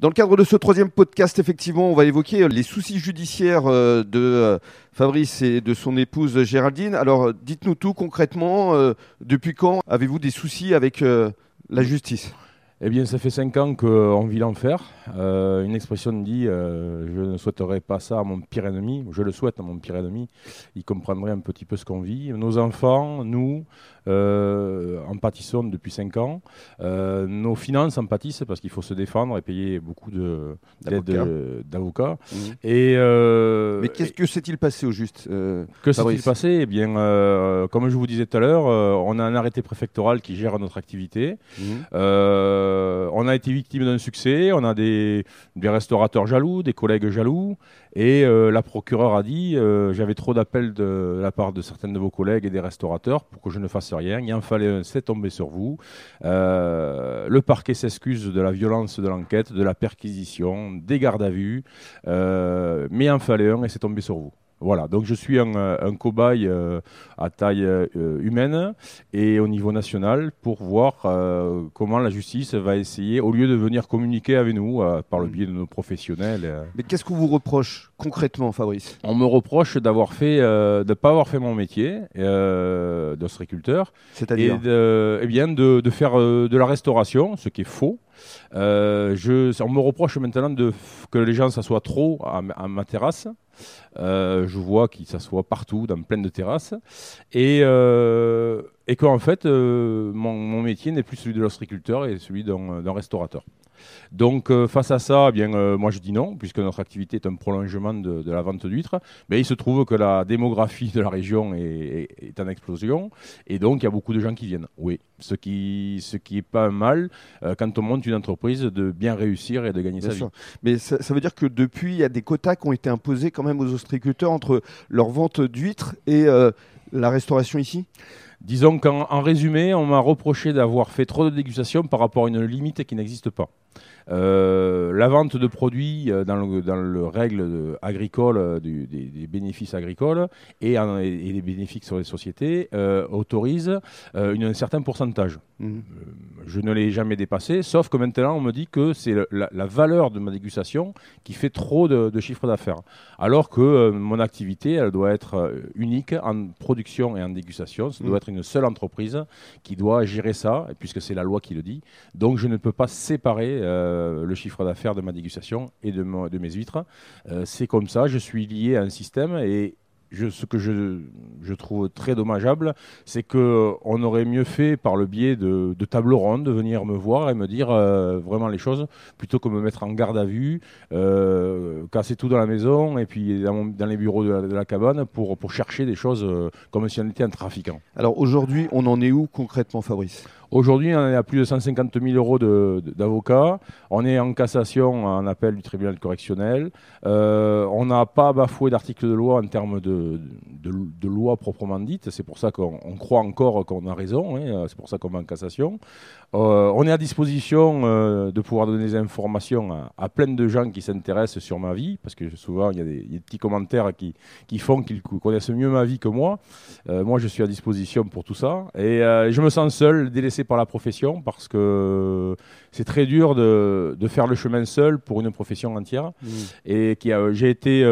Dans le cadre de ce troisième podcast, effectivement, on va évoquer les soucis judiciaires euh, de euh, Fabrice et de son épouse Géraldine. Alors, dites-nous tout concrètement. euh, depuis quand avez-vous des soucis avec la justice? Eh bien, ça fait cinq ans qu'on vit l'enfer. Euh, une expression dit euh, Je ne souhaiterais pas ça à mon pire ennemi. Je le souhaite à mon pire ennemi. Il comprendrait un petit peu ce qu'on vit. Nos enfants, nous, euh, en pâtissons depuis cinq ans. Nos finances en pâtissent parce qu'il faut se défendre et payer beaucoup D'avocats. Et euh, Mais qu'est-ce que s'est-il passé au juste que s'est-il passé? Eh bien, comme je vous disais tout à l'heure, on a un arrêté préfectoral qui gère notre activité. Euh, on a été victime d'un succès, on a des, restaurateurs jaloux, des collègues jaloux, et euh, la procureure a dit euh, j'avais trop d'appels de, la part de certains de vos collègues et des restaurateurs pour que je ne fasse rien. Il en fallait un, c'est tombé sur vous. Euh, le parquet s'excuse de la violence de l'enquête, de la perquisition, des gardes à vue, euh, mais il en fallait un et c'est tombé sur vous. Voilà, donc je suis un, euh, un cobaye euh, à taille euh, humaine et au niveau national pour voir euh, comment la justice va essayer, au lieu de venir communiquer avec nous par le biais de nos professionnels. Mais qu'est-ce qu'on vous reproche concrètement, Fabrice? On me reproche d'avoir fait, de pas avoir fait mon métier d'ostréiculteur et C'est-à-dire de, eh bien de, de faire de la restauration, ce qui est faux. Je, on me reproche maintenant de, que les gens s'assoient trop à, à ma terrasse. Euh, je vois qu'ils s'assoient partout, dans plein de terrasses. Et, euh, et qu'en fait, euh, mon, mon métier n'est plus celui de l'ostréiculteur et celui d'un restaurateur. Donc, euh, face à ça, eh bien, euh, moi je dis non, puisque notre activité est un prolongement de, de la vente d'huîtres. Mais il se trouve que la démographie de la région est, est- est en explosion. Et donc, il y a beaucoup de gens qui viennent. Oui, ce qui ce qui est pas un mal euh, quand on monte une entreprise de bien réussir et de gagner Bien sa sûr. vie. Mais ça, ça veut dire que depuis, il y a des quotas qui ont été imposés quand même aux ostréiculteurs entre leur vente d'huîtres et la restauration ici? Disons qu'en en résumé, on m'a reproché d'avoir fait trop de dégustations par rapport à une limite qui n'existe pas. Euh, la vente de produits euh, dans le, dans le règle de- agricole, euh, du- des, des bénéfices agricoles et, en- et les bénéfices sur les sociétés autorise une- un certain pourcentage. Mhm. Je ne l'ai jamais dépassé, sauf que maintenant on me dit que c'est la, la valeur de ma dégustation qui fait trop de, de chiffre d'affaires. Alors que euh, mon activité, elle doit être euh, unique en production et en dégustation. Ça doit Mm. être une seule entreprise qui doit gérer ça, puisque c'est la loi qui le dit. Donc je ne peux pas séparer euh, le chiffre d'affaires de ma dégustation et de, mes huîtres. Euh, c'est comme ça, je suis lié à un système et je, ce que je, je trouve très dommageable, c'est que on aurait mieux fait par le biais de, de tables rondes de venir me voir et me dire euh, vraiment les choses plutôt que me mettre en garde à vue, euh, casser tout dans la maison et puis dans, mon- dans les bureaux de la, de la cabane pour, pour chercher des choses euh, comme si on était un trafiquant. Alors aujourd'hui, on en est où concrètement, Fabrice? Aujourd'hui, on est à plus de 150 000 euros d'avocats. On est en cassation, en appel du tribunal correctionnel. Euh, on n'a pas bafoué d'article de loi en termes de, de, de loi proprement dite. C'est pour ça qu'on on croit encore qu'on a raison. hein. C'est pour ça qu'on va en cassation. Euh, on est à disposition euh, de pouvoir donner des informations à, à plein de gens qui s'intéressent sur ma vie, parce que souvent il y a des, il y a des petits commentaires qui, qui font qu'ils connaissent mieux ma vie que moi. Euh, moi, je suis à disposition pour tout ça. Et je me sens seul, délaissé par la profession, parce que c'est très dur de, de faire le chemin seul pour une profession entière. Et qui a- j'ai été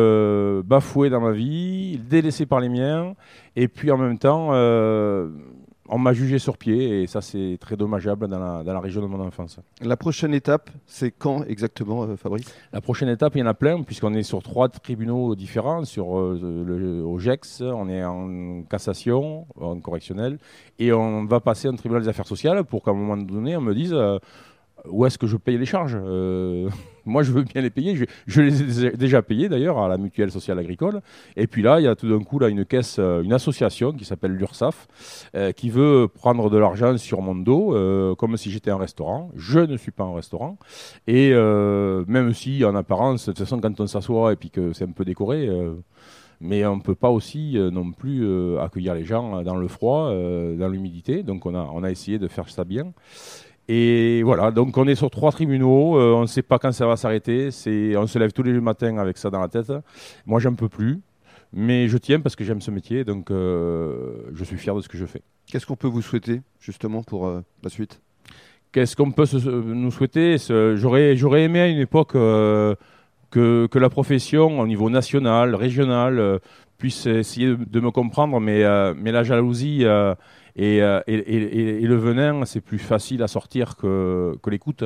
bafoué dans ma vie, délaissé par les miens, et puis en même temps, euh, on m'a jugé sur pied, et ça, c'est très dommageable dans la, dans la région de mon enfance. La prochaine étape, c'est quand exactement, euh, Fabrice? La prochaine étape, il y en a plein, puisqu'on est sur trois tribunaux différents, sur euh, le, au GEX, on est en cassation, en correctionnel, et on va passer en tribunal des affaires sociales pour qu'à un moment donné, on me dise où est-ce que je paye les charges. Euh, moi, je veux bien les payer, je, les ai déjà- payés d'ailleurs à la mutuelle sociale agricole. Et puis là, il y a tout d'un coup là, une caisse, euh, une association qui s'appelle l'URSAF, euh, qui veut prendre de l'argent sur mon dos, comme si j'étais un restaurant. Je ne suis pas un restaurant. Et même si, en apparence, de toute façon, quand on s'assoit et puis que c'est un peu décoré, mais on ne peut pas aussi non plus accueillir les gens dans le froid, dans l'humidité. Donc on a, on a essayé de faire ça bien. Et voilà, donc on est sur trois tribunaux, euh, on ne sait pas quand ça va s'arrêter, c'est, on se lève tous les matins avec ça dans la tête. Moi, j'en peux plus, mais je tiens parce que j'aime ce métier, donc euh, je suis fier de ce que je fais. Qu'est-ce qu'on peut vous souhaiter justement pour euh, la suite? Qu'est-ce qu'on peut nous souhaiter? J'aurais aimé à une époque que, que, la profession, au niveau national, régional, puisse essayer de, me comprendre, mais, mais la jalousie et, et, le venin, c'est plus facile à sortir que, l'écoute.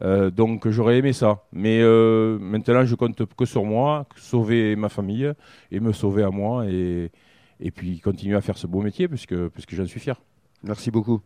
donc j'aurais aimé ça. Mais maintenant, je compte que sur moi, sauver ma famille et me sauver à moi et, et puis continuer à faire ce beau métier puisque, puisque j'en suis fier. Merci beaucoup.